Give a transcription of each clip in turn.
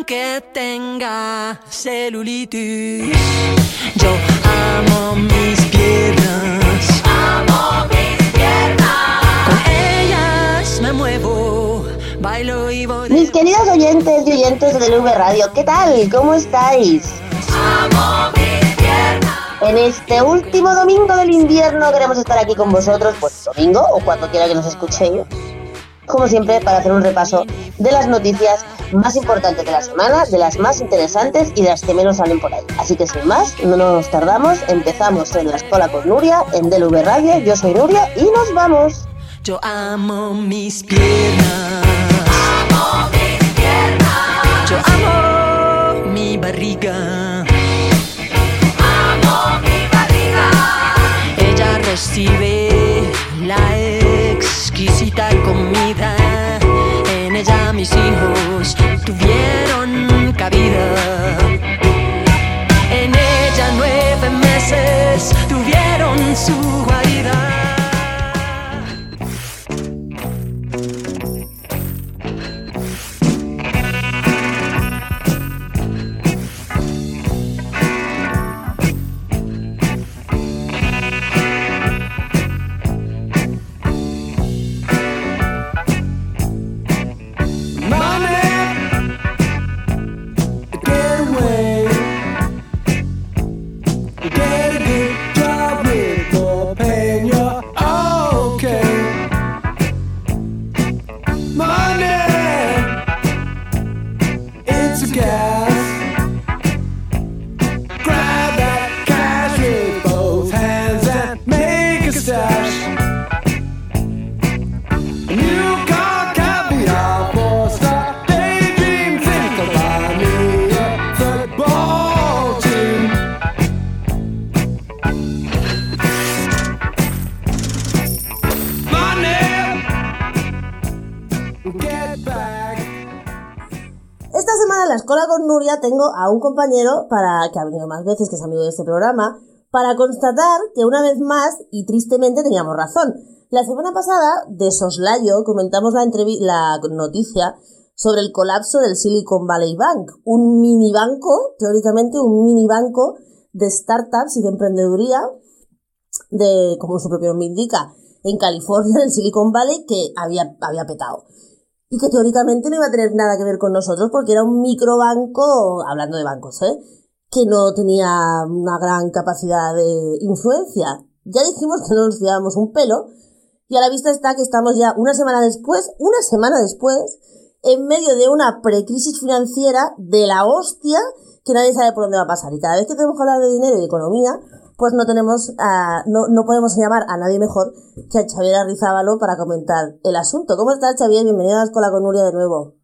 aunque tenga celulitis. Yo amo mis piernas. Amo mis piernas. Con ellas me muevo, bailo y voy. Mis queridos oyentes y oyentes de V Radio, ¿qué tal? ¿Cómo estáis? Amo mis piernas. En este último domingo del invierno queremos estar aquí con vosotros, pues domingo o cuando quiera que nos escuchéis, como siempre, para hacer un repaso de las noticias más importantes de la semana, de las más interesantes y de las que menos salen por ahí. Así que sin más, no nos tardamos, empezamos en la escuela con Nuria, en DLV Radio, yo soy Nuria y nos vamos. Yo amo mis piernas. Amo mis piernas. Yo amo mi barriga. Amo mi barriga. Ella recibe la exquisita comida. Mis hijos tuvieron cabida. En ella nueve meses tuvieron su tengo a un compañero para que ha venido más veces, que es amigo de este programa, para constatar que una vez más, y tristemente teníamos razón. La semana pasada, de soslayo, comentamos la, la noticia sobre el colapso del Silicon Valley Bank, un mini banco, teóricamente un mini banco de startups y de emprendeduría, de, como su propio nombre indica, en California, en el Silicon Valley, que había, había petado y que teóricamente no iba a tener nada que ver con nosotros porque era un microbanco, hablando de bancos, ¿eh? que no tenía una gran capacidad de influencia. Ya dijimos que no nos fiábamos un pelo y a la vista está que estamos ya una semana después, una semana después, en medio de una precrisis financiera de la hostia que nadie sabe por dónde va a pasar. Y cada vez que tenemos que hablar de dinero y de economía, pues no tenemos, a- no, no podemos llamar a nadie mejor que a Xavier Arrizábalo para comentar el asunto. ¿Cómo estás, Xavier? Bienvenido a la Escuela con Nuria de nuevo.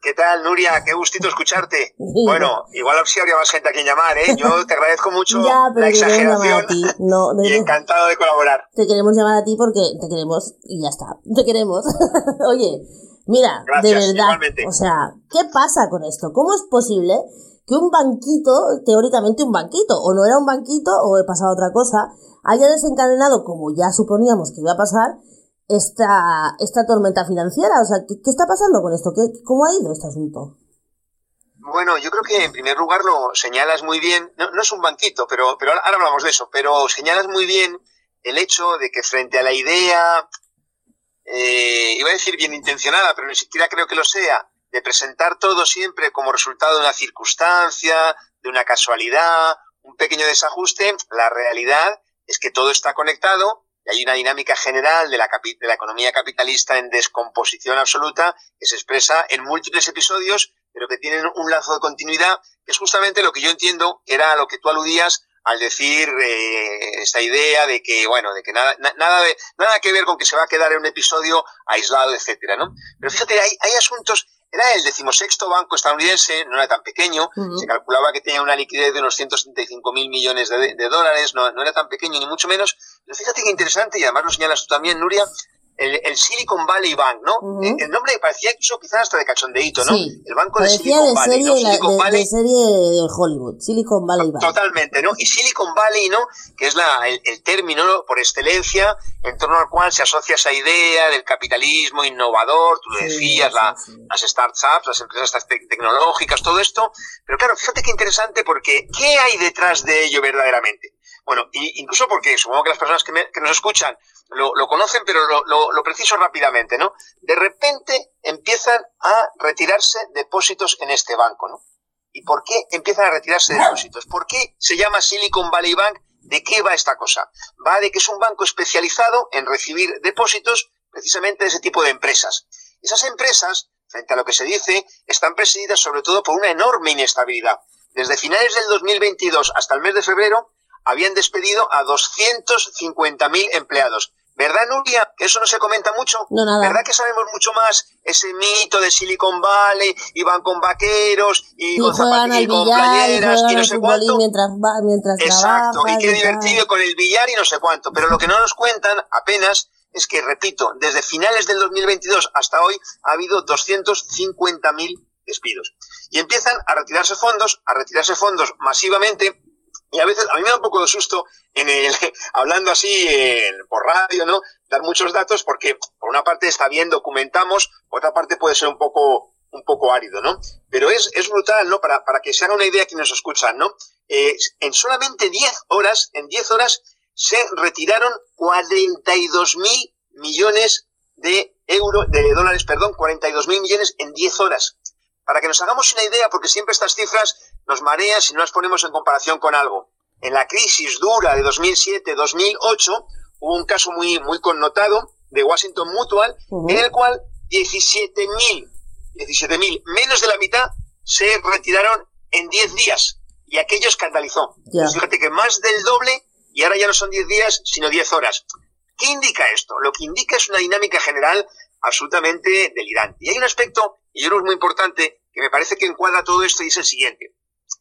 ¿Qué tal, Nuria? Qué gustito escucharte. Bueno, igual sí habría más gente a quien llamar, ¿eh? Yo te agradezco mucho Ya, pero la llamar a exageración ti. No, no, y encantado de colaborar. te queremos llamar a ti porque te queremos y ya está. Te queremos. Oye, mira, Gracias, de verdad. igualmente. O sea, ¿qué pasa con esto? ¿Cómo es posible que un banquito, teóricamente un banquito, o no era un banquito o he pasado otra cosa, haya desencadenado, como ya suponíamos que iba a pasar, esta, esta tormenta financiera? O sea, ¿qué, qué está pasando con esto? ¿Qué, ¿Cómo ha ido este asunto? Bueno, yo creo que en primer lugar lo señalas muy bien, no, no es un banquito, pero, pero ahora hablamos de eso, pero señalas muy bien el hecho de que frente a la idea, eh, iba a decir bien intencionada, pero ni siquiera creo que lo sea, de presentar todo siempre como resultado de una circunstancia, de una casualidad, un pequeño desajuste, la realidad es que todo está conectado y hay una dinámica general de la, de la economía capitalista en descomposición absoluta que se expresa en múltiples episodios, pero que tienen un lazo de continuidad, que es justamente lo que yo entiendo era lo que tú aludías al decir eh, esta idea de que, bueno, de que nada, na- nada, de, nada que ver con que se va a quedar en un episodio aislado, etcétera, ¿no? Pero fíjate, hay, hay asuntos, era el decimosexto banco estadounidense, no era tan pequeño, se calculaba que tenía una liquidez de unos 175 mil millones de, de dólares, no, no era tan pequeño ni mucho menos, pero fíjate que interesante, y además lo señalas tú también, Nuria, el, el Silicon Valley Bank, ¿no? Ujú. Eh, El nombre parecía incluso quizás hasta de cachondeíto, ¿no? Sí. El banco de Silicon de Valley, ¿no? Silicon de- Valley de serie de Hollywood, Silicon Valley Bank. Totalmente, ¿no? Y Silicon Valley, ¿no? Que es la, el, el término ¿no? por excelencia en torno al cual se asocia esa idea del capitalismo innovador, tú lo decías, sí, la- sí. las startups, las empresas tecnológicas, todo esto. Pero claro, fíjate qué interesante porque ¿qué hay detrás de ello verdaderamente? Bueno, incluso porque supongo que las personas que, me- que nos escuchan lo, lo conocen, pero lo, lo- lo preciso rápidamente, ¿no? De repente empiezan a retirarse depósitos en este banco, ¿no? ¿Y por qué empiezan a retirarse depósitos? ¿Por qué se llama Silicon Valley Bank? ¿De qué va esta cosa? Va de que es un banco especializado en recibir depósitos precisamente de ese tipo de empresas. Esas empresas, frente a lo que se dice, están presididas sobre todo por una enorme inestabilidad. Desde finales del 2022 hasta el mes de febrero habían despedido a 250.000 empleados. ¿Verdad, Nuria? Que eso no se comenta mucho. No, nada. ¿Verdad que sabemos mucho más ese mito de Silicon Valley y van con vaqueros y, Y con zapatillas y con y playeras y no sé cuánto? mientras, va, mientras Exacto, y qué divertido con el billar y no sé cuánto. Pero lo que no nos cuentan apenas es que, repito, desde finales del 2022 hasta hoy ha habido 250.000 despidos. Y empiezan a retirarse fondos, a retirarse fondos masivamente. Y a veces, a mí me da un poco de susto en el, hablando así en- por radio, ¿no? Dar muchos datos porque, por una parte está bien, documentamos, por otra parte puede ser un poco, un poco árido, ¿no? Pero es, es brutal, ¿no? Para, para que se haga una idea quienes nos escuchan, ¿no? Eh, en solamente 10 horas, en 10 horas, se retiraron 42 mil millones de euros, de dólares, perdón, 42 mil millones en 10 horas. Para que nos hagamos una idea, porque siempre estas cifras nos marean si no las ponemos en comparación con algo. En la crisis dura de 2007-2008 hubo un caso muy, muy connotado de Washington Mutual, en el cual 17.000, 17.000, menos de la mitad, se retiraron en 10 días. Y aquello escandalizó. Pues fíjate que más del doble, y ahora ya no son 10 días, sino 10 horas. ¿Qué indica esto? Lo que indica es una dinámica general absolutamente delirante. Y hay un aspecto, y yo creo que es muy importante, que me parece que encuadra todo esto y es el siguiente.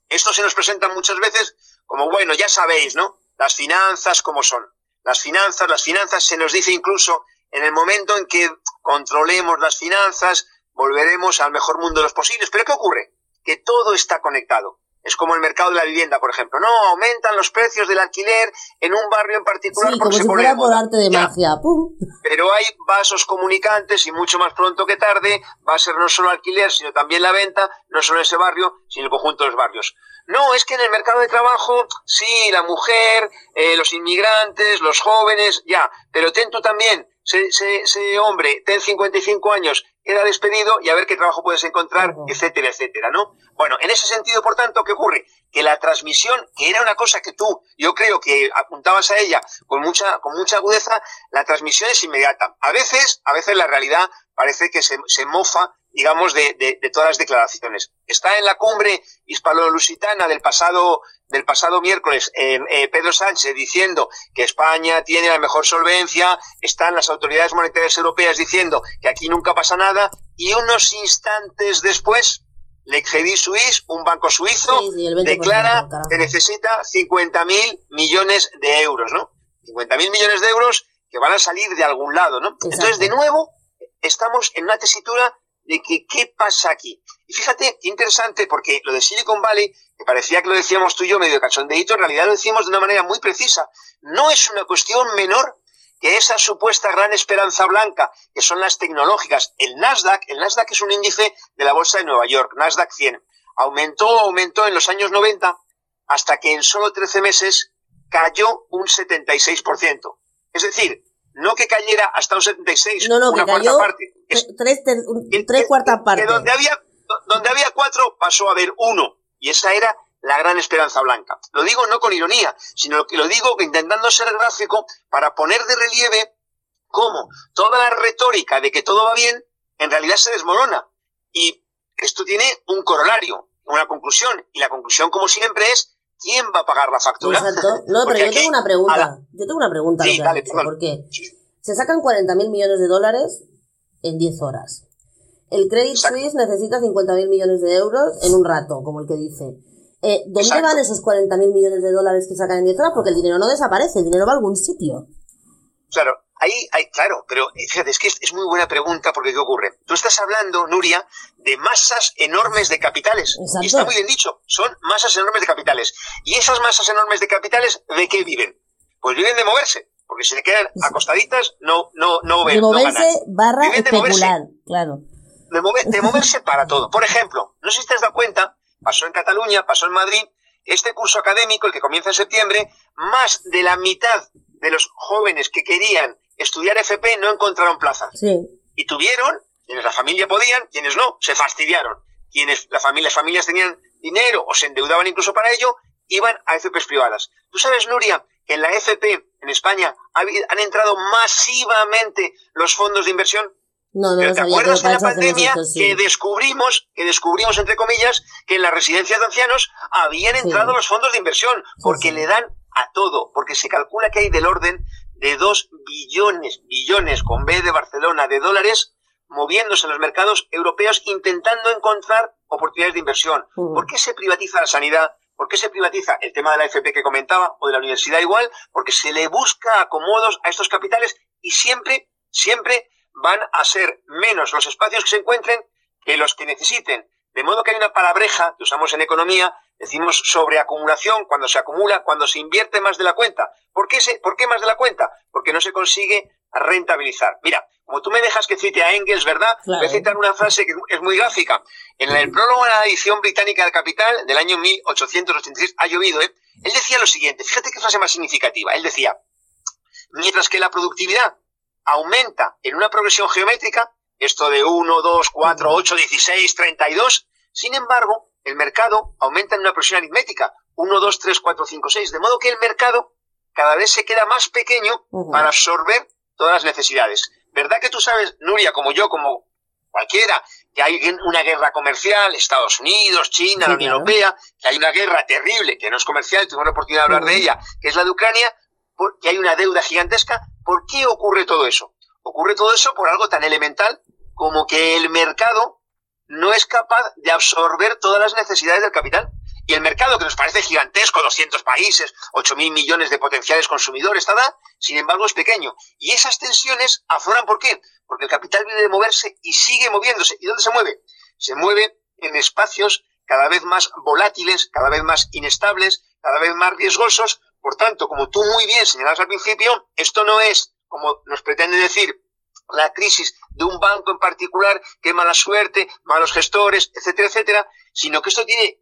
Esto se nos presenta muchas veces como, bueno, ya sabéis, ¿no? Las finanzas, ¿cómo son? Las finanzas, las finanzas se nos dice incluso en el momento en que controlemos las finanzas, volveremos al mejor mundo de los posibles. Pero ¿qué ocurre? Que todo está conectado. Es como el mercado de la vivienda, por ejemplo. No, aumentan los precios del alquiler en un barrio en particular Sí, como porque si se pone fuera de por moda. arte de magia. ¡Pum! pero hay vasos comunicantes y mucho más pronto que tarde va a ser no solo alquiler, sino también la venta, no solo en ese barrio, sino en el conjunto de los barrios. No, es que en el mercado de trabajo, sí, la mujer, eh, los inmigrantes, los jóvenes, ya, pero ten tú también, ese, ese- ese hombre, ten 55 años, queda despedido y a ver qué trabajo puedes encontrar, etcétera, etcétera, ¿no? Bueno, en ese sentido, por tanto, ¿qué ocurre? Que la transmisión, que era una cosa que tú, yo creo que apuntabas a ella con mucha, con mucha agudeza, la transmisión es inmediata. A veces, a veces la realidad parece que se, se mofa, digamos, de, de- de todas las declaraciones. Está en la cumbre hispano-lusitana del pasado, del pasado miércoles, eh, eh, Pedro Sánchez diciendo que España tiene la mejor solvencia, están las autoridades monetarias europeas diciendo que aquí nunca pasa nada, y unos instantes después, le Credit Suisse, un banco suizo, Sí, sí, el 20%, declara que necesita 50.000 millones de euros, ¿no? 50.000 millones de euros que van a salir de algún lado, ¿no? Entonces, de nuevo, estamos en una tesitura de que qué pasa aquí. Y fíjate, qué interesante, porque lo de Silicon Valley, que parecía que lo decíamos tú y yo medio cachondeíto, en realidad lo decimos de una manera muy precisa. No es una cuestión menor que esa supuesta gran esperanza blanca, que son las tecnológicas. El Nasdaq, el Nasdaq es un índice de la bolsa de Nueva York, Nasdaq 100. Aumentó, aumentó en los años 90 hasta que en solo 13 meses cayó un 76%. Es decir, no que cayera hasta un 76, No, no, una que cuarta cayó parte. Es- tre- tres, cuartas que partes. donde había, donde había cuatro pasó a haber uno. Y esa era la gran esperanza blanca. Lo digo no con ironía, sino que lo digo intentando ser gráfico para poner de relieve cómo toda la retórica de que todo va bien en realidad se desmorona. Y esto tiene un corolario, una conclusión. Y la conclusión, como siempre, es ¿quién va a pagar la factura? Exacto. No, pero yo aquí, tengo una pregunta. la- Yo tengo una pregunta. Sí, dale, dicho, perdón. porque se sacan 40.000 millones de dólares en 10 horas. El Credit Exacto. Suisse necesita 50.000 millones de euros en un rato, como el que dice. Eh, ¿Dónde Exacto. van esos 40.000 millones de dólares que sacan en 10 horas? Porque el dinero no desaparece, el dinero va a algún sitio. Claro, ahí, hay, claro, pero eh, fíjate, es que es, muy buena pregunta porque ¿qué ocurre? Tú estás hablando, Nuria, de masas enormes de capitales. Exacto. Y está muy bien dicho, son masas enormes de capitales. Y esas masas enormes de capitales, ¿de qué viven? Pues viven de moverse, porque si se quedan acostaditas, no, no, no ven, De no moverse ganan. barra Viven de moverse. claro. de, mover- de moverse para todo. Por ejemplo, no sé si te has dado cuenta, pasó en Cataluña, pasó en Madrid, este curso académico, el que comienza en septiembre, más de la mitad de los jóvenes que querían estudiar FP no encontraron plazas. Sí. Y tuvieron, quienes la familia podían, quienes no, se fastidiaron. Quienes la familia, las familias tenían dinero o se endeudaban incluso para ello, iban a FPs privadas. ¿Tú sabes, Nuria, que en la FP en España han entrado masivamente los fondos de inversión? No, no Pero ¿te sabía, acuerdas en la pandemia esto, sí. que descubrimos, que descubrimos entre comillas, que en las residencias de ancianos habían Sí. entrado los fondos de inversión, porque sí. le dan a todo, porque se calcula que hay del orden de 2 billones, billones con B de Barcelona, de dólares, moviéndose en los mercados europeos intentando encontrar oportunidades de inversión. ¿Por qué se privatiza la sanidad? ¿Por qué se privatiza el tema de la FP que comentaba o de la universidad igual? Porque se le busca acomodos a estos capitales y siempre, siempre van a ser menos los espacios que se encuentren que los que necesiten. De modo que hay una palabreja que usamos en economía, decimos sobreacumulación, cuando se acumula, cuando se invierte más de la cuenta. ¿Por qué, se, ¿Por qué más de la cuenta? Porque no se consigue rentabilizar. Mira, como tú me dejas que cite a Engels, ¿verdad? Claro. Voy a citar una frase que es muy gráfica. En el prólogo de la edición británica del Capital del año 1886, ha llovido, ¿eh? Él decía lo siguiente, fíjate qué frase más significativa. Él decía, mientras que la productividad aumenta en una progresión geométrica, esto de 1, 2, 4, 8, 16, 32, sin embargo, el mercado aumenta en una progresión aritmética, 1, 2, 3, 4, 5, 6, de modo que el mercado cada vez se queda más pequeño para absorber todas las necesidades. ¿Verdad que tú sabes, Nuria, como yo, como cualquiera, que hay una guerra comercial, Estados Unidos, China, Sí, la Unión claro. Europea, que hay una guerra terrible, que no es comercial, tuvimos la oportunidad de hablar de ella, que es la de Ucrania, que hay una deuda gigantesca. ¿Por qué ocurre todo eso? Ocurre todo eso por algo tan elemental como que el mercado no es capaz de absorber todas las necesidades del capital. Y el mercado, que nos parece gigantesco, 200 países, 8.000 millones de potenciales consumidores, tada, sin embargo es pequeño. Y esas tensiones afloran, ¿por qué? Porque el capital viene de moverse y sigue moviéndose. ¿Y dónde se mueve? Se mueve en espacios cada vez más volátiles, cada vez más inestables, cada vez más riesgosos. Por tanto, como tú muy bien señalabas al principio, esto no es, como nos pretende decir, la crisis de un banco en particular, qué mala suerte, malos gestores, etcétera, etcétera, sino que esto tiene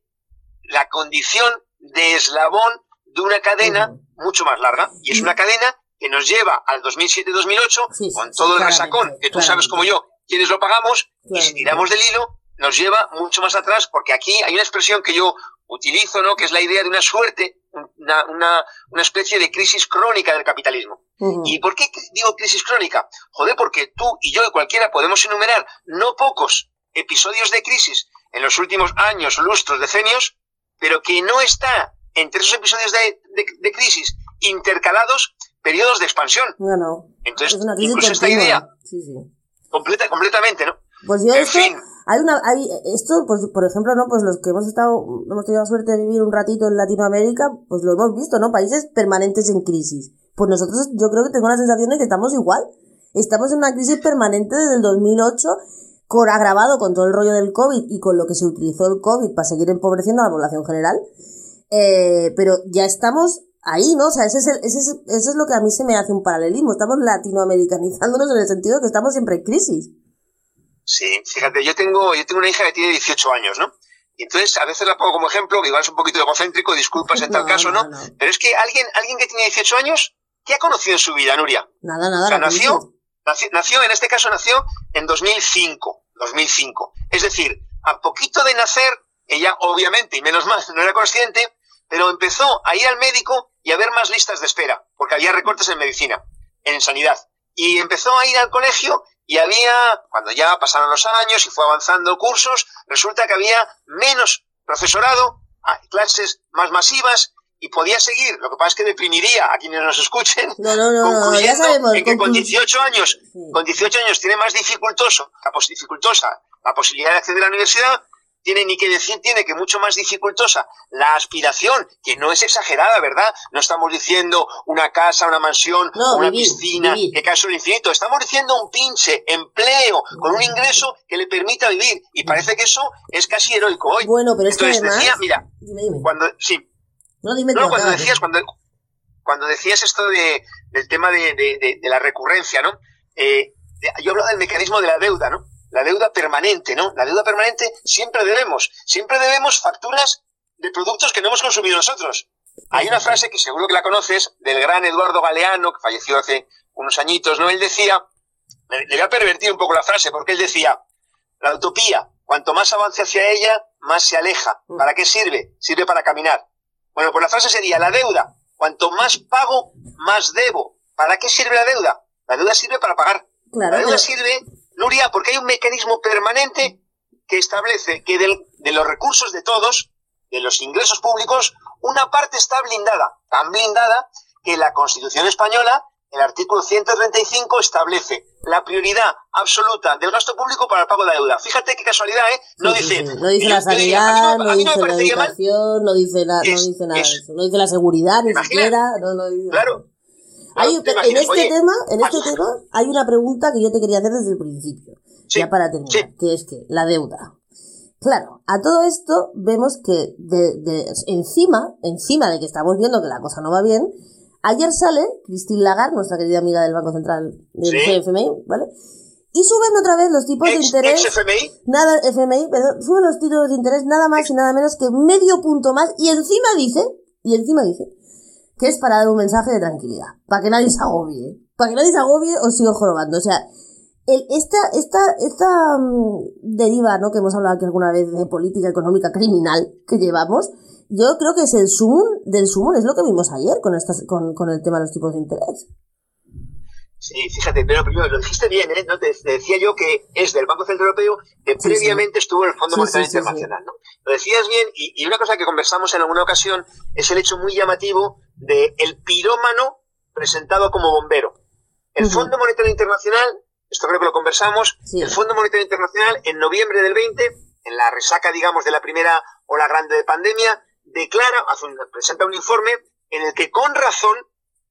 la condición de eslabón de una cadena mucho más larga. Y es una cadena que nos lleva al 2007-2008 Sí, sí, con todo el resacón, que tú sabes como yo, quienes lo pagamos, y si tiramos del hilo, nos lleva mucho más atrás, porque aquí hay una expresión que yo utilizo, ¿no? que es la idea de una suerte, una, una, una especie de crisis crónica del capitalismo. ¿Y por qué digo crisis crónica? Joder, porque tú y yo y cualquiera podemos enumerar no pocos episodios de crisis en los últimos años, lustros, decenios, pero que no está entre esos episodios de, de- de crisis intercalados periodos de expansión. No, no. Entonces, es una crisis incluso esta idea, Sí, sí. completa, completamente, ¿no? Pues yo En esto, fin. hay una, hay, esto, pues, por ejemplo, ¿no? Pues los que hemos estado, hemos tenido la suerte de vivir un ratito en Latinoamérica, pues lo hemos visto, ¿no? Países permanentes en crisis. Pues nosotros, yo creo que tengo la sensación de que estamos igual. Estamos en una crisis permanente desde el 2008, con, agravado con todo el rollo del COVID y con lo que se utilizó el COVID para seguir empobreciendo a la población general. Eh, pero ya estamos ahí, ¿no? O sea, ese es, el- ese es, eso es lo que a mí se me hace un paralelismo. Estamos latinoamericanizándonos en el sentido de que estamos siempre en crisis. Sí, fíjate, yo tengo, yo tengo una hija que tiene 18 años, ¿no? Y entonces a veces la pongo como ejemplo, que igual es un poquito egocéntrico, disculpas en tal caso, ¿no? no, no. Pero es que alguien, alguien que tiene 18 años, ¿qué ha conocido en su vida, Nuria? Nada, nada. O sea, nació, nació, nació, en este caso nació en 2005, 2005. Es decir, a poquito de nacer, ella obviamente, y menos mal, no era consciente, pero empezó a ir al médico y a ver más listas de espera, porque había recortes en medicina, en sanidad. Y empezó a ir al colegio y había, cuando ya pasaron los años y fue avanzando cursos, resulta que había menos profesorado, clases más masivas y podía seguir. Lo que pasa es que deprimiría a quienes nos escuchen No, no, no, ya concluyendo sabemos. en que con conclu- 18 años, Sí. con 18 años tiene más dificultoso, la pos- dificultosa la posibilidad de acceder a la universidad, tiene ni que decir, tiene que mucho más dificultosa la aspiración, que no es exagerada, ¿verdad? No estamos diciendo una casa, una mansión, No, una vivir, piscina, vivir. que cae sobre infinito. Estamos diciendo un pinche empleo con un ingreso que le permita vivir. Y parece que eso es casi heroico hoy. Bueno, pero es que Entonces además... decía, mira, Dime, dime. cuando, sí, No, dime no, cuando decías, cuando, cuando decías esto de, del tema de, de- la recurrencia, ¿no? Eh, yo hablo del mecanismo de la deuda, ¿no? La deuda permanente, ¿no? La deuda permanente siempre debemos, siempre debemos facturas de productos que no hemos consumido nosotros. Hay una frase que seguro que la conoces del gran Eduardo Galeano, que falleció hace unos añitos, ¿no? Él decía, le, le voy a pervertir un poco la frase, porque él decía, la utopía, cuanto más avance hacia ella, más se aleja. ¿Para qué sirve? Sirve para caminar. Bueno, pues la frase sería, la deuda, cuanto más pago, más debo. ¿Para qué sirve la deuda? La deuda sirve para pagar. Claro, la deuda sirve, Nuria, porque hay un mecanismo permanente que establece que del- de los recursos de todos, de los ingresos públicos, una parte está blindada, tan blindada que la Constitución española, el artículo 135, establece la prioridad absoluta del gasto público para el pago de la deuda. Fíjate qué casualidad, ¿eh? No Sí, dice... sí. No dice la sanidad, no- no no dice la educación, no dice, no nada de eso. No dice la seguridad, ni siquiera. No, no dice Claro. Hay- en este oye, tema, en este tema, hay una pregunta que yo te quería hacer desde el principio, Sí, ya para terminar, sí. que es que la deuda. Claro, a todo esto vemos que de, de- encima, encima de que estamos viendo que la cosa no va bien, ayer sale Christine Lagarde, nuestra querida amiga del Banco Central del Sí. CFMI, ¿vale? Y suben otra vez los tipos de interés ex FMI, nada, FMI, perdón, suben los títulos de interés nada más y nada menos que medio punto más y encima dice, y encima dice, que es para dar un mensaje de tranquilidad, para que nadie se agobie, para que nadie se agobie os sigo jorobando, o sea, el, esta, esta, esta mm, deriva, ¿no? Que hemos hablado aquí alguna vez de política económica criminal que llevamos, yo creo que es el sumum del sumum, es lo que vimos ayer con estas, con, con el tema de los tipos de interés. Sí, fíjate, pero primero lo dijiste bien, ¿eh? ¿No? Te, te decía yo que es del Banco Central Europeo que Sí, previamente estuvo en el Fondo Sí, Monetario Internacional, ¿no? Lo decías bien, y, y una cosa que conversamos en alguna ocasión es el hecho muy llamativo de el pirómano presentado como bombero. El Ujú. Fondo Monetario Internacional, esto creo que lo conversamos, el Fondo Monetario Internacional en noviembre del 20, en la resaca, digamos, de la primera ola grande de pandemia, declara, hace un- presenta un informe en el que con razón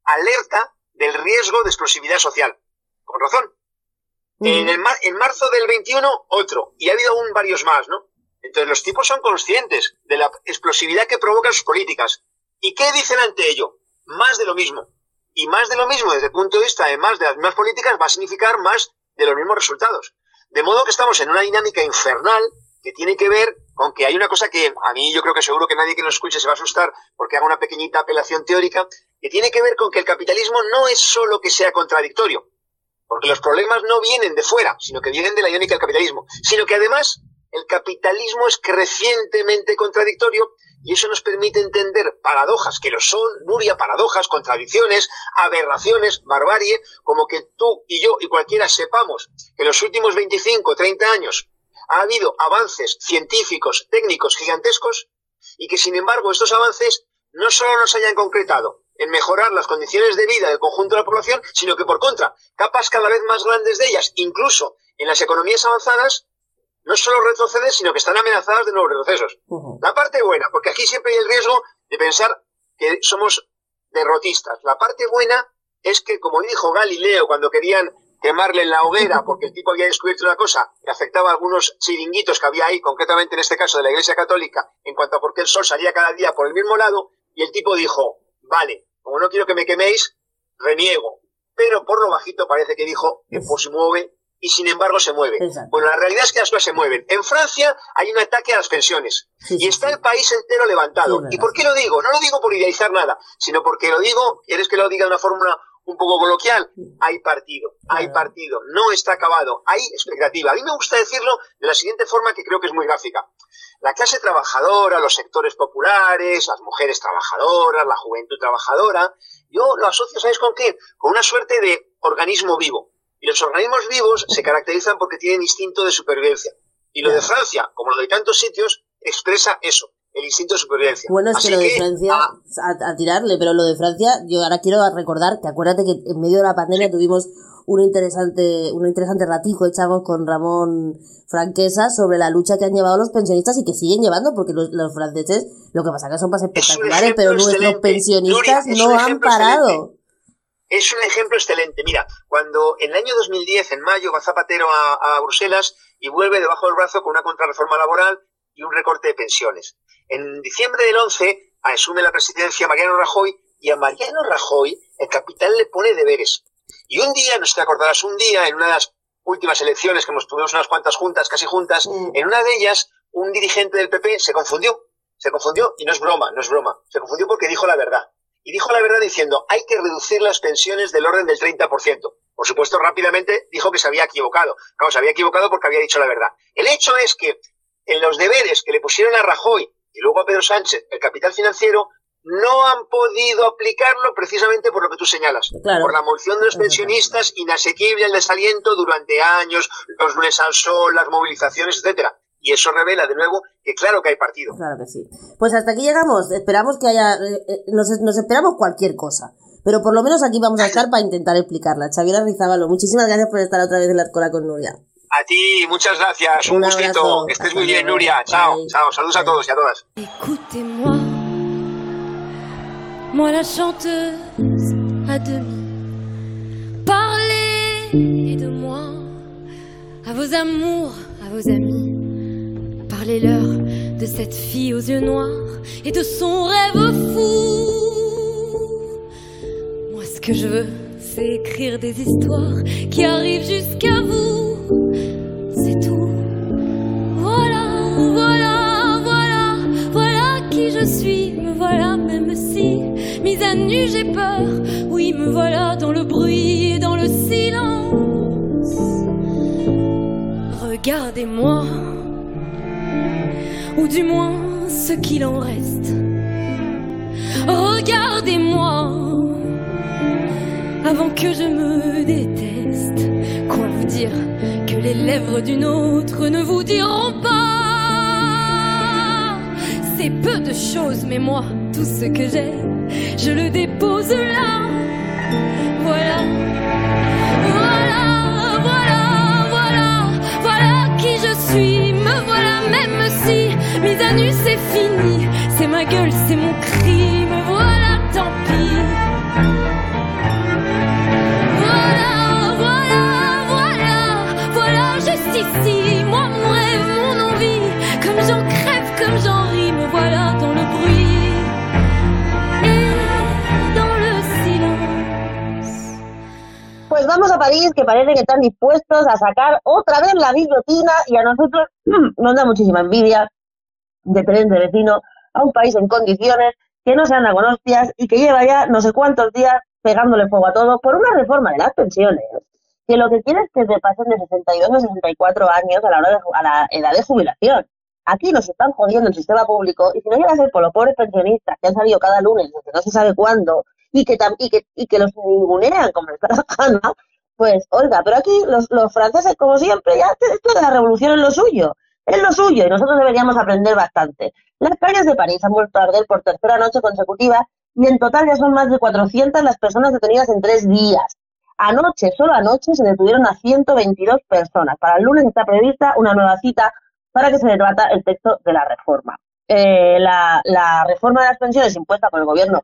alerta del riesgo de explosividad social. Con razón. En, el mar- en marzo del 21, otro. Y ha habido aún varios más, ¿no? Entonces los tipos son conscientes de la explosividad que provocan sus políticas. ¿Y qué dicen ante ello? Más de lo mismo. Y más de lo mismo desde el punto de vista, además de las mismas políticas, va a significar más de los mismos resultados. De modo que estamos en una dinámica infernal que tiene que ver con que hay una cosa que a mí yo creo que seguro que nadie que nos escuche se va a asustar porque haga una pequeñita apelación teórica, que tiene que ver con que el capitalismo no es solo que sea contradictorio, porque los problemas no vienen de fuera, sino que vienen de la iónica del capitalismo, sino que además el capitalismo es crecientemente contradictorio y eso nos permite entender paradojas, que lo son, Nuria, paradojas, contradicciones, aberraciones, barbarie, como que tú y yo y cualquiera sepamos que en los últimos 25, 30 años ha habido avances científicos, técnicos gigantescos y que sin embargo estos avances no solo nos hayan concretado en mejorar las condiciones de vida del conjunto de la población, sino que por contra, capas cada vez más grandes de ellas, incluso en las economías avanzadas, no solo retroceden, sino que están amenazadas de nuevos retrocesos. La parte buena, porque aquí siempre hay el riesgo de pensar que somos derrotistas. La parte buena es que, como dijo Galileo cuando querían quemarle en la hoguera porque el tipo había descubierto una cosa que afectaba a algunos chiringuitos que había ahí, concretamente en este caso de la Iglesia Católica, en cuanto a por qué el sol salía cada día por el mismo lado, y el tipo dijo, vale, como no quiero que me queméis, reniego. Pero por lo bajito parece que dijo que pues se mueve y sin embargo se mueve. Exacto. Bueno, la realidad es que las cosas se mueven. En Francia hay un ataque a las pensiones Sí, y está sí. el país entero levantado. Sí, ¿Y por qué lo digo? No lo digo por idealizar nada, sino porque lo digo, quieres que lo diga de una fórmula un poco coloquial, hay partido, hay partido, no está acabado, hay expectativa. A mí me gusta decirlo de la siguiente forma que creo que es muy gráfica. La clase trabajadora, los sectores populares, las mujeres trabajadoras, la juventud trabajadora, yo lo asocio, ¿sabes con qué? Con una suerte de organismo vivo. Y los organismos vivos se caracterizan porque tienen instinto de supervivencia. Y lo de Francia, como lo de tantos sitios, expresa eso, el instinto de supervivencia. Bueno, es Así que lo de Francia, ah, a, a tirarle, pero lo de Francia, yo ahora quiero recordar que acuérdate que en medio de la pandemia tuvimos un interesante, un interesante ratico echamos con Ramón Franquesa sobre la lucha que han llevado los pensionistas y que siguen llevando, porque los, los franceses lo que pasa que son más espectaculares, pero nuestros excelente. pensionistas Nuria, es no han parado. excelente. Es un ejemplo excelente. Mira, cuando en el año 2010, en mayo, va Zapatero a, a Bruselas y vuelve debajo del brazo con una contrarreforma laboral y un recorte de pensiones. En diciembre del 11 asume la presidencia Mariano Rajoy y a Mariano Rajoy el capital le pone deberes. Y un día, no sé si te acordarás, un día en una de las últimas elecciones que nos tuvimos unas cuantas juntas, casi juntas, Mm. en una de ellas un dirigente del PP se confundió. Se confundió y no es broma, no es broma. Se confundió porque dijo la verdad. Y dijo la verdad diciendo, hay que reducir las pensiones del orden del 30%. Por supuesto, rápidamente dijo que se había equivocado. Claro, se había equivocado porque había dicho la verdad. El hecho es que en los deberes que le pusieron a Rajoy y luego a Pedro Sánchez, el capital financiero, no han podido aplicarlo precisamente por lo que tú señalas. Claro. Por la movilización de los pensionistas, inasequible el desaliento durante años, los lunes al sol, las movilizaciones, etcétera. Y eso revela de nuevo que claro que hay partido. Claro que sí. Pues hasta aquí llegamos. Esperamos que haya. eh, eh, nos, nos esperamos cualquier cosa. Pero por lo menos aquí vamos a estar para intentar explicarla. Xavier Rizabalo, muchísimas gracias por estar otra vez en la escuela con Nuria. A ti, muchas gracias. Un, Un gustito. Que estés muy bien. Nuria. Chao, chao. Saludos a todos y a todas. Écoutez-moi, moi la chanteuse à demi. Parlez de moi à vos amours, à vos amis. Parlez-leur de cette fille aux yeux noirs et de son rêve fou. Moi, ce que je veux, c'est écrire des histoires qui arrivent jusqu'à vous. Voilà, voilà, voilà, qui je suis. Me voilà, même si mise à nu j'ai peur. Oui, me voilà dans le bruit et dans le silence. Regardez-moi, ou du moins ce qu'il en reste. Regardez-moi, avant que je me déteste. Quoi vous dire que les lèvres d'une autre ne vous diront pas? Peu de choses, mais moi, tout ce que j'ai, je le dépose là. Voilà, voilà, voilà, voilà, voilà qui je suis. Me voilà, même si mise à nu c'est fini. C'est ma gueule, c'est mon cri. Me voilà, tant pis. Voilà, voilà, voilà, voilà, juste ici, moi, mon rêve, mon envie, comme j'en crève, vamos a París, que parece que están dispuestos a sacar otra vez la guillotina y a nosotros nos da muchísima envidia de tener de vecino a un país en condiciones que no se anda con hostias y que lleva ya no sé cuántos días pegándole fuego a todo por una reforma de las pensiones que lo que quiere es que se pasen de 62 a 64 años a la, hora de, a la edad de jubilación. Aquí nos están jodiendo el sistema público y si no llega a ser por los pobres pensionistas que han salido cada lunes desde no se sabe cuándo y que, y que, y que los ningunean como da la gana, pues oiga, pero aquí los, los franceses, como siempre, ya esto de la revolución es lo suyo, es lo suyo y nosotros deberíamos aprender bastante. Las calles de París han vuelto a arder por tercera noche consecutiva y en total ya son más de 400 las personas detenidas en tres días. Anoche, solo anoche, se detuvieron a 122 personas. Para el lunes está prevista una nueva cita para que se debata el texto de la reforma. Eh, la reforma de las pensiones impuesta por el gobierno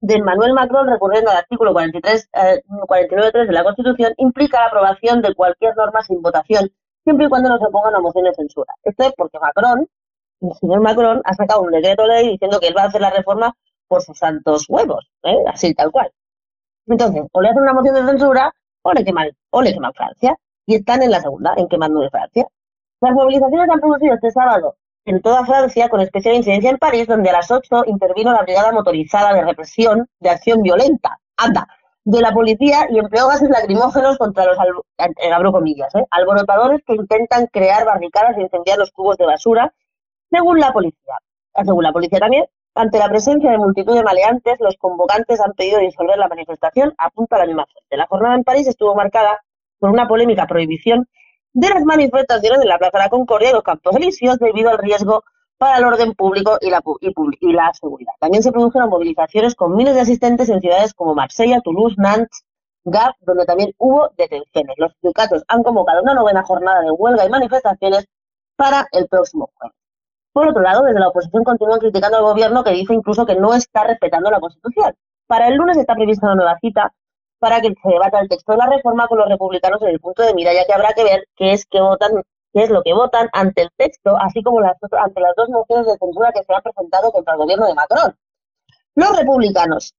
de Emmanuel Macron, recurriendo al artículo 43, eh, 49.3 de la Constitución, implica la aprobación de cualquier norma sin votación, siempre y cuando no se ponga una moción de censura. Esto es porque Macron, el señor Macron, ha sacado un decreto ley diciendo que él va a hacer la reforma por sus santos huevos, ¿eh? así tal cual. Entonces, o le hacen una moción de censura o le queman, o le queman Francia. Y están en la segunda, en quemando de Francia. Las movilizaciones han producido este sábado en toda Francia, con especial incidencia en París, donde a las 8 intervino la Brigada Motorizada de Represión de Acción Violenta, anda, de la policía y empleó gases lacrimógenos contra los, abro comillas, ¿eh? alborotadores que intentan crear barricadas e incendiar los cubos de basura, según la policía. Según la policía también, ante la presencia de multitud de maleantes, los convocantes han pedido disolver la manifestación, apunta la misma fuente. La jornada en París estuvo marcada por una polémica prohibición de las manifestaciones en la Plaza de la Concordia y los Campos Elíseos debido al riesgo para el orden público y la, y y la seguridad. También se produjeron movilizaciones con miles de asistentes en ciudades como Marsella, Toulouse, Nantes, GAP, donde también hubo detenciones. Los sindicatos han convocado una novena jornada de huelga y manifestaciones para el próximo jueves. Por otro lado, desde la oposición continúan criticando al gobierno que dice incluso que no está respetando la Constitución. Para el lunes está prevista una nueva cita para que se debata el texto de la reforma con los republicanos en el punto de mira, ya que habrá que ver qué es que votan, qué es lo que votan ante el texto, así como las, ante las dos mociones de censura que se han presentado contra el gobierno de Macron. Los republicanos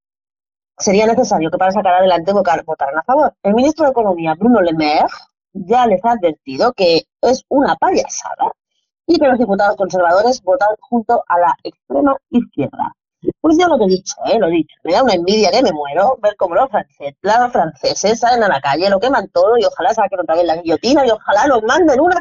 sería necesario que para sacar adelante votar- votaran a favor. El ministro de Economía, Bruno Le Maire, ya les ha advertido que es una payasada y que los diputados conservadores votan junto a la extrema izquierda. Pues yo lo que he dicho, ¿eh? lo he dicho. Me da una envidia que me muero ver cómo los franceses, los franceses salen a la calle, lo queman todo y ojalá saquen otra vez la guillotina y ojalá los manden una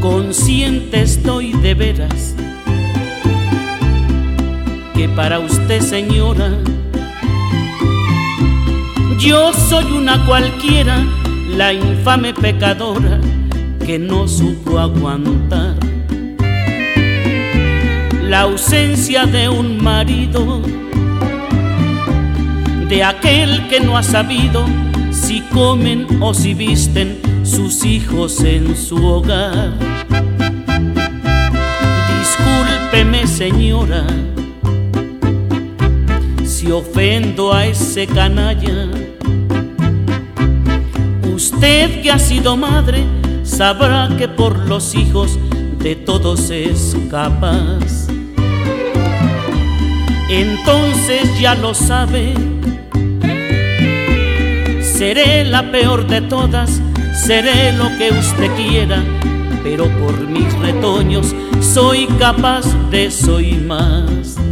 Consciente estoy de veras que para usted, señora, yo soy una cualquiera, la infame pecadora que no supo aguantar la ausencia de un marido, de aquel que no ha sabido si comen o si visten sus hijos en su hogar. Discúlpeme, señora, si ofendo a ese canalla. Usted que ha sido madre sabrá que por los hijos de todos es capaz. Entonces ya lo sabe, seré la peor de todas, seré lo que usted quiera, pero por mis retoños soy capaz de eso y más.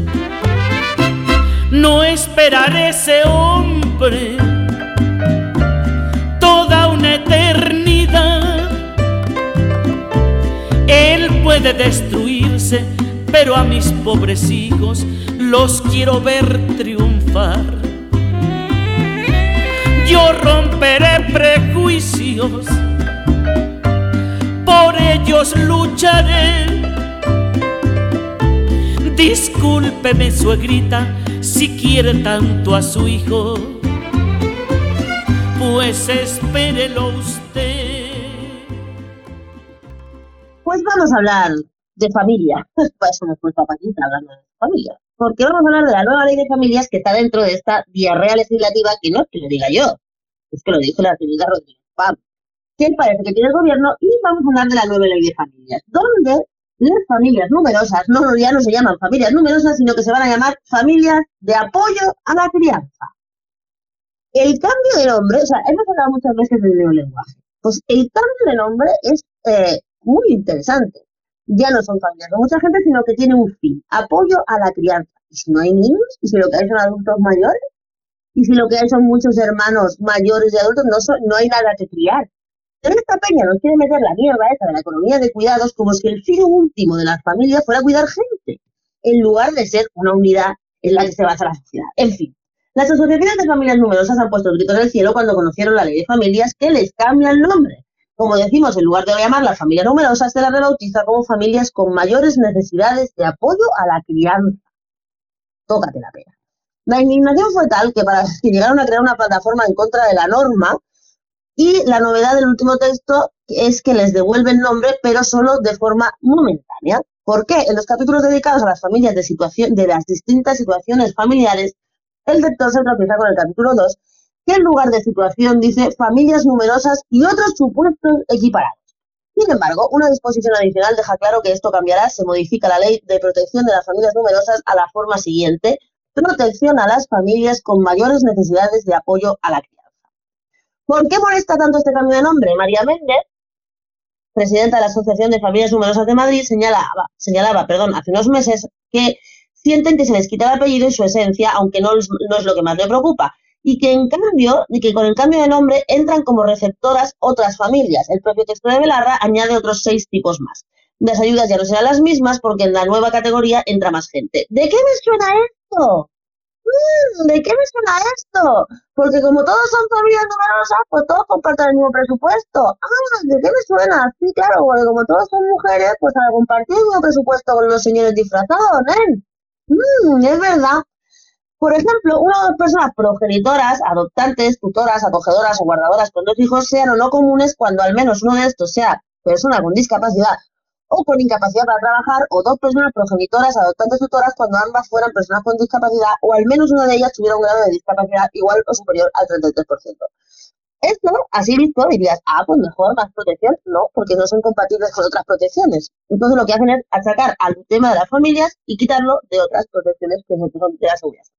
No esperaré ese hombre toda una eternidad. Él puede destruirse, pero a mis pobres hijos los quiero ver triunfar. Yo romperé prejuicios, por ellos lucharé. Discúlpeme, suegrita, si quiere tanto a su hijo, pues espérelo usted. Pues vamos a hablar de familia. Para eso hemos puesto a Paquita hablando de familia. Porque vamos a hablar de la nueva ley de familias que está dentro de esta diarrea legislativa, que no es que lo diga yo, es que lo dijo la señora Rodríguez Pam, que parece que tiene el gobierno, y vamos a hablar de la nueva ley de familias, donde las familias numerosas no, ya no se llaman familias numerosas, sino que se van a llamar familias de apoyo a la crianza. El cambio de nombre, o sea, hemos hablado muchas veces del neolenguaje, pues el cambio de nombre es eh, muy interesante. Ya no son familias de mucha gente, sino que tiene un fin, apoyo a la crianza. Y si no hay niños, y si lo que hay son adultos mayores, y si lo que hay son muchos hermanos mayores y adultos, no, son- no hay nada que criar. Pero esta peña nos quiere meter la mierda esa de la economía de cuidados como si el fin último de las familias fuera cuidar gente, en lugar de ser una unidad en la que se basa la sociedad. En fin, las asociaciones de familias numerosas han puesto el grito en el cielo cuando conocieron la ley de familias que les cambia el nombre. Como decimos, en lugar de llamarlas familias numerosas, se las rebautiza como familias con mayores necesidades de apoyo a la crianza. Tócate la pena. La indignación fue tal que para que llegaron a crear una plataforma en contra de la norma y la novedad del último texto es que les devuelven nombre, pero solo de forma momentánea. ¿Por qué? En los capítulos dedicados a las familias de, situación, de las distintas situaciones familiares, el lector se tropieza con el capítulo 2, que en lugar de situación dice familias numerosas y otros supuestos equiparados. Sin embargo, una disposición adicional deja claro que esto cambiará, se modifica la ley de protección de las familias numerosas a la forma siguiente, protección a las familias con mayores necesidades de apoyo a la crianza. ¿Por qué molesta tanto este cambio de nombre? María Méndez, presidenta de la Asociación de Familias Numerosas de Madrid, señalaba, señalaba perdón, hace unos meses que sienten que se les quita el apellido y su esencia, aunque no, es- lo que más le preocupa, y que en cambio, y que con el cambio de nombre entran como receptoras otras familias. El propio texto de Belarra añade otros seis tipos más. Las ayudas ya no serán las mismas porque en la nueva categoría entra más gente. ¿De qué me suena esto? "Mm, ¿de qué me suena esto? Porque como todos son familias numerosas, pues todos comparten el mismo presupuesto. Ah, ¿de qué me suena? Sí, claro, porque como todos son mujeres, pues al compartir el mismo presupuesto con los señores disfrazados, ¿eh? Es verdad. Por ejemplo, una o dos personas progenitoras, adoptantes, tutoras, acogedoras o guardadoras con dos hijos sean o no comunes cuando al menos uno de estos sea persona con discapacidad o con incapacidad para trabajar, o dos personas progenitoras, adoptantes, tutoras cuando ambas fueran personas con discapacidad o al menos una de ellas tuviera un grado de discapacidad igual o superior al 33%. Esto, así visto, dirías, ah, pues mejor, más protección. No, porque no son compatibles con otras protecciones. Entonces lo que hacen es achacar al tema de las familias y quitarlo de otras protecciones que son de la.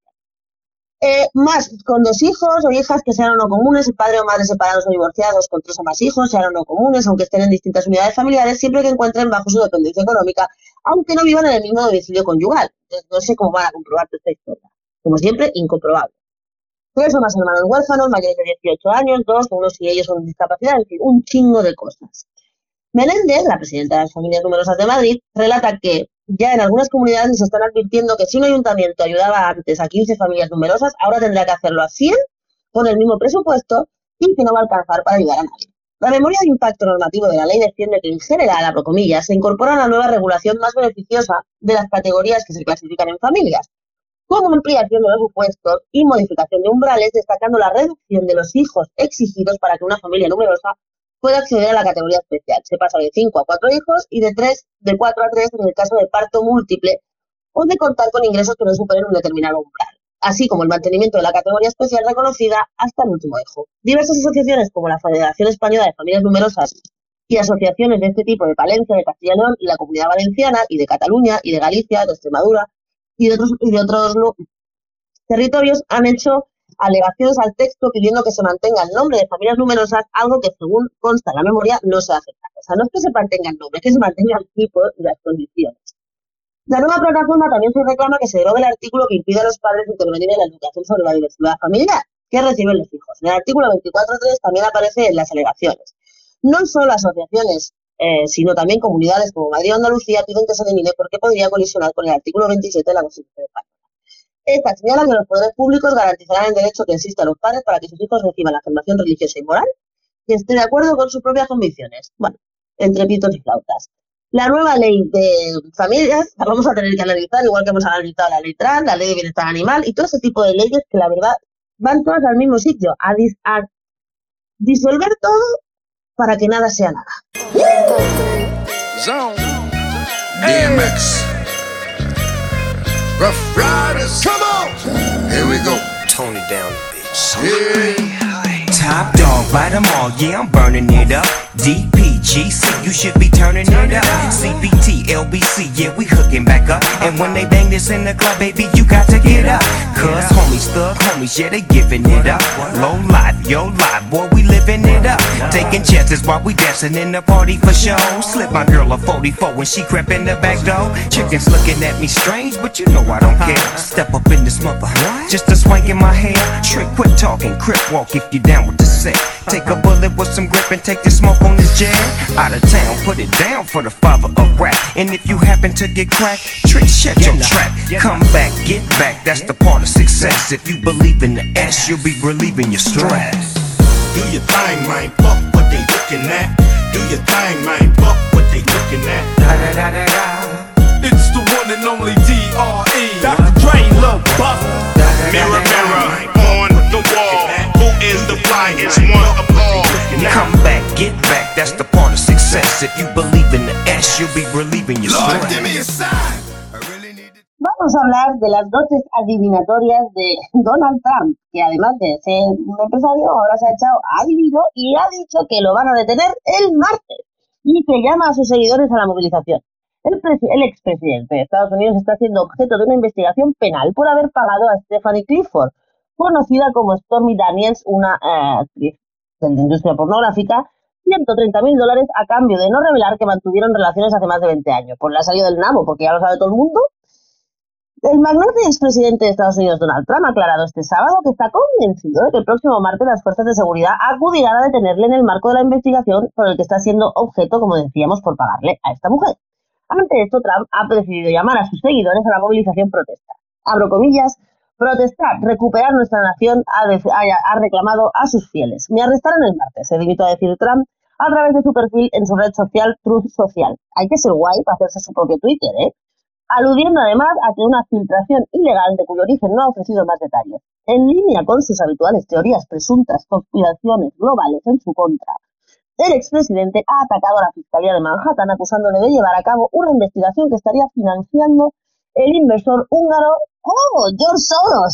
Eh, más con dos hijos o hijas que sean o no comunes, el padre o madre separados o divorciados con tres o más hijos, sean o no comunes, aunque estén en distintas unidades familiares, siempre que encuentren bajo su dependencia económica, aunque no vivan en el mismo domicilio conyugal. Entonces, no sé cómo van a comprobar esta historia. Como siempre, incomprobable. Tres o más hermanos huérfanos, mayores de 18 años, dos, unos y ellos con discapacidad, en fin, un chingo de cosas. Menéndez, la presidenta de las familias numerosas de Madrid, relata que ya en algunas comunidades se están advirtiendo que si un ayuntamiento ayudaba antes a 15 familias numerosas, ahora tendrá que hacerlo a 100 con el mismo presupuesto y que no va a alcanzar para ayudar a nadie. La memoria de impacto normativo de la ley defiende que en general, abro comillas, se incorpora una nueva regulación más beneficiosa de las categorías que se clasifican en familias, como ampliación de los supuestos y modificación de umbrales, destacando la reducción de los hijos exigidos para que una familia numerosa puede acceder a la categoría especial. Se pasa de 5 a 4 hijos y de 3, de 4 a 3 en el caso de parto múltiple o de contar con ingresos que no superen un determinado umbral, así como el mantenimiento de la categoría especial reconocida hasta el último hijo. Diversas asociaciones como la Federación Española de Familias Numerosas y asociaciones de este tipo de Palencia, de Castilla y León y la Comunidad Valenciana y de Cataluña y de Galicia, de Extremadura y de otros, y de otros territorios han hecho alegaciones al texto pidiendo que se mantenga el nombre de familias numerosas, algo que según consta la memoria no se acepta. O sea, no es que se mantenga el nombre, es que se mantenga el tipo y las condiciones. La nueva plataforma también se reclama que se derogue el artículo que impide a los padres intervenir en la educación sobre la diversidad familiar que reciben los hijos. En el artículo 24.3 también aparece en las alegaciones. No solo asociaciones, eh, sino también comunidades como Madrid o Andalucía piden que se elimine porque podría colisionar con el artículo 27 de la Constitución española. Esta señala que los poderes públicos garantizarán el derecho que existe a los padres para que sus hijos reciban la formación religiosa y moral que esté de acuerdo con sus propias convicciones. Bueno, entre pitos y flautas. La nueva ley de familias la vamos a tener que analizar, igual que hemos analizado la ley trans, la ley de bienestar animal y todo ese tipo de leyes que la verdad van todas al mismo sitio, a, dis- a disolver todo para que nada sea nada. DMX. Rough Riders. Come on. Here we go. Tone it down, bitch. Yeah. Top dog, bite 'em all, yeah, I'm burning it up. DPGC, you should be turning it up. CBT, LBC, yeah, we hooking back up. And when they bang this in the club, baby, you got to get up. Cuz homies, thug homies, yeah, they giving it up. Low life, yo life, boy, we living it up. Taking chances while we dancing in the party for show. Slip my girl a 44 when she crept in the back door. Chickens looking at me strange, but you know I don't care. Step up in this mother, just a swank in my hair. Trick, quit talking, crip walk if you down with the set. Take a bullet with some grip and take the smoke on this jam. Out of town, put it down for the father of rap. And if you happen to get cracked, trick, shut your trap. Come back, get back, that's the part of success. If you believe in the S, you'll be relieving your stress. Do your thing, man. Fuck what they looking at. Do your thing, man. Fuck what they looking at. Da, da, da, da, da. It's the one and only D.R.E. Dr. Dre, Lil Buff. Mirror, mirror on the wall. Is the flyest one of all? Come back, get back, that's the part of success. If you believe in the S, you'll be relieving your Lord, give me a sign. I really need to. Vamos a hablar de las dotes adivinatorias de Donald Trump, que además de ser un empresario, ahora se ha echado adivino y ha dicho que lo van a detener el martes y que llama a sus seguidores a la movilización. El, el expresidente de Estados Unidos está siendo objeto de una investigación penal por haber pagado a Stephanie Clifford, conocida como Stormy Daniels, una eh, actriz de la industria pornográfica, 130 mil dólares a cambio de no revelar que mantuvieron relaciones hace más de 20 años. Pues le ha del nabo, porque ya lo sabe todo el mundo. El magnate expresidente de Estados Unidos, Donald Trump, ha aclarado este sábado que está convencido de que el próximo martes las fuerzas de seguridad acudirán a detenerle en el marco de la investigación por el que está siendo objeto, como decíamos, por pagarle a esta mujer. Ante esto, Trump ha decidido llamar a sus seguidores a la movilización protesta. Abro comillas, Protestar, recuperar nuestra nación, ha, de- ha- reclamado a sus fieles. Me arrestaron el martes, se limitó a decir Trump a través de su perfil en su red social Truth Social. Hay que ser guay para hacerse su propio Twitter, ¿eh? Aludiendo además a que una filtración ilegal de cuyo origen no ha ofrecido más detalles. En línea con sus habituales teorías presuntas, conspiraciones globales en su contra, el expresidente ha atacado a la Fiscalía de Manhattan acusándole de llevar a cabo una investigación que estaría financiando el inversor húngaro, ¡oh, George Soros!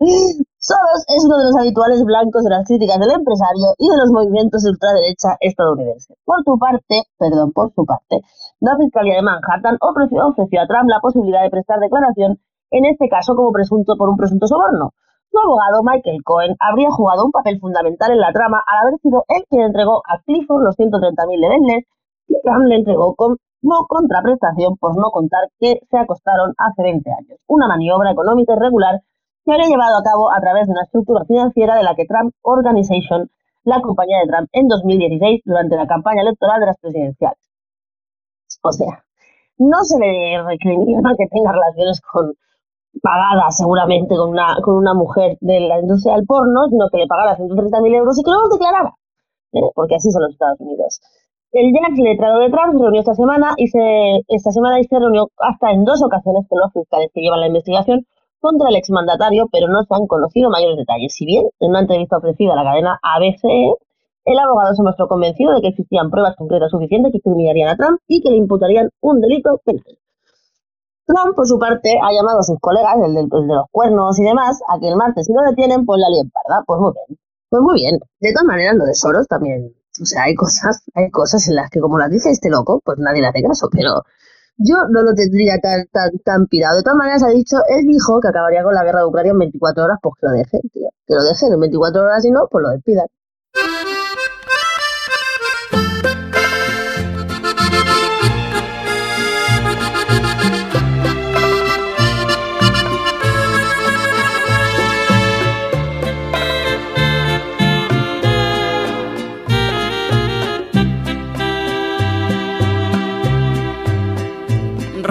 Soros es uno de los habituales blancos de las críticas del empresario y de los movimientos de ultraderecha estadounidenses. Por su parte, perdón, por su parte, la Fiscalía de Manhattan ofreció, a Trump la posibilidad de prestar declaración, en este caso como presunto por un presunto soborno. Su abogado, Michael Cohen, habría jugado un papel fundamental en la trama al haber sido él quien entregó a Clifford los 130.000 de Bentley y Trump le entregó como contraprestación por no contar que se acostaron hace 20 años. Una maniobra económica irregular que habría llevado a cabo a través de una estructura financiera de la que Trump Organization, la compañía de Trump, en 2016 durante la campaña electoral de las presidenciales. O sea, no se le recrimina que tenga relaciones con pagadas seguramente con una, con una mujer de la industria del porno, sino que le pagara 130.000 euros y que no los declarara, ¿eh? porque así son los Estados Unidos. El Jack letrado de Trump se reunió esta semana y se, esta semana y se reunió hasta en dos ocasiones con los fiscales que llevan la investigación contra el exmandatario, pero no se han conocido mayores detalles. Si bien, en una entrevista ofrecida a la cadena ABC, el abogado se mostró convencido de que existían pruebas concretas suficientes que criminarían a Trump y que le imputarían un delito penal. Trump, por su parte, ha llamado a sus colegas, el, del- el de los cuernos y demás, a que el martes, si lo detienen, pues la líen parda. Pues muy bien. Pues muy bien. De todas maneras, lo de Soros también. O sea, hay cosas, hay cosas en las que, como las dice este loco, pues nadie le hace caso, pero yo no lo tendría tan, tan, tan pirado. De todas maneras, ha dicho, él dijo que acabaría con la guerra de Ucrania en 24 horas, pues que lo dejen, tío. Que lo dejen en 24 horas y no, pues lo despidan.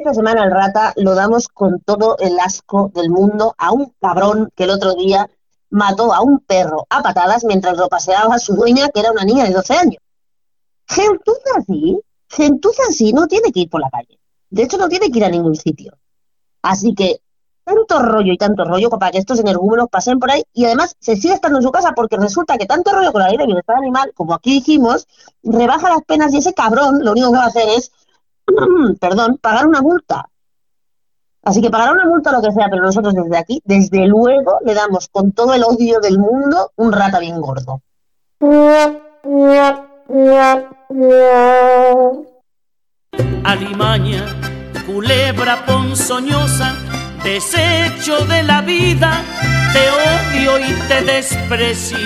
Esta semana el rata lo damos con todo el asco del mundo a un cabrón que el otro día mató a un perro a patadas mientras lo paseaba su dueña, que era una niña de 12 años. Gentuza así, gentuza así no tiene que ir por la calle. De hecho, no tiene que ir a ningún sitio. Así que, tanto rollo y tanto rollo para que estos energúmenos pasen por ahí y además se sigue estando en su casa porque resulta que tanto rollo con la ley de bienestar animal, como aquí dijimos, rebaja las penas y ese cabrón lo único que va a hacer es perdón, pagar una multa. Así que pagará una multa lo que sea, pero nosotros desde aquí, desde luego, le damos con todo el odio del mundo un rata bien gordo. alimaña, culebra ponzoñosa, desecho de la vida, te odio y te desprecio.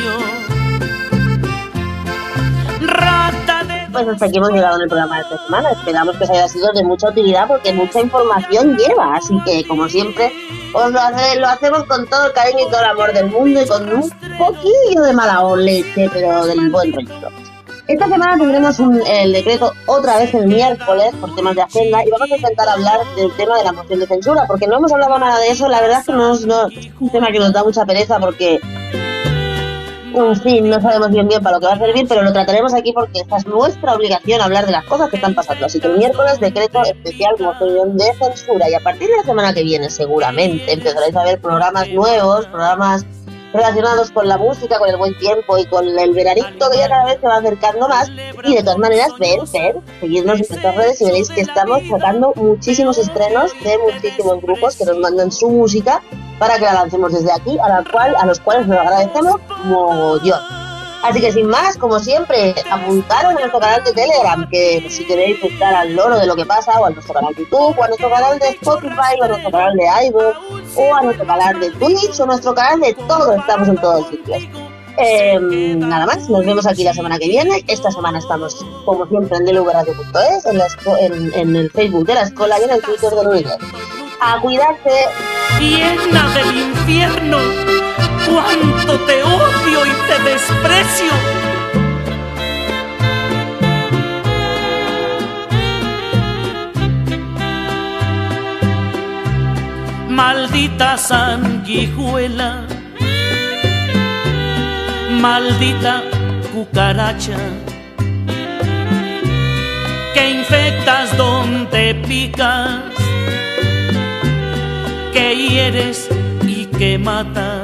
Rata de Pues hasta aquí hemos llegado en el programa de esta semana. Esperamos que os haya sido de mucha utilidad porque mucha información lleva. Así que, como siempre, os lo, hace- lo hacemos con todo el cariño y todo el amor del mundo y con un poquillo de mala leche, pero del buen rollito. Esta semana tendremos un- el decreto otra vez el miércoles por temas de agenda y vamos a intentar hablar del tema de la moción de censura porque no hemos hablado nada de eso. La verdad es que no no- es un tema que nos da mucha pereza porque en fin, no sabemos bien bien para lo que va a servir, pero lo trataremos aquí porque esta es nuestra obligación hablar de las cosas que están pasando. Así que el miércoles decreto especial moción de censura y a partir de la semana que viene seguramente empezaréis a ver programas nuevos, programas relacionados con la música, con el buen tiempo y con el veranito que ya cada vez se va acercando más. Y de todas maneras, ver, ver, seguirnos en nuestras redes y veréis que estamos sacando muchísimos estrenos de muchísimos grupos que nos mandan su música para que la lancemos desde aquí, a, la cual, a los cuales nos agradecemos mogollón. Así que sin más, como siempre, apuntaros a nuestro canal de Telegram, que si queréis estar al loro de lo que pasa, o a nuestro canal de YouTube, o a nuestro canal de Spotify, o a nuestro canal de iVoox, o a nuestro canal de Twitch, o a nuestro canal de todo, estamos en todos sitios. Eh, nada más, nos vemos aquí la semana que viene. Esta semana estamos, como siempre, en deluveradio.es, en, en, en el Facebook de la escuela y en el Twitter del Universo. A cuidarse. Llena del infierno, desprecio. Maldita sanguijuela, maldita cucaracha, que infectas donde picas que hieres y que matas.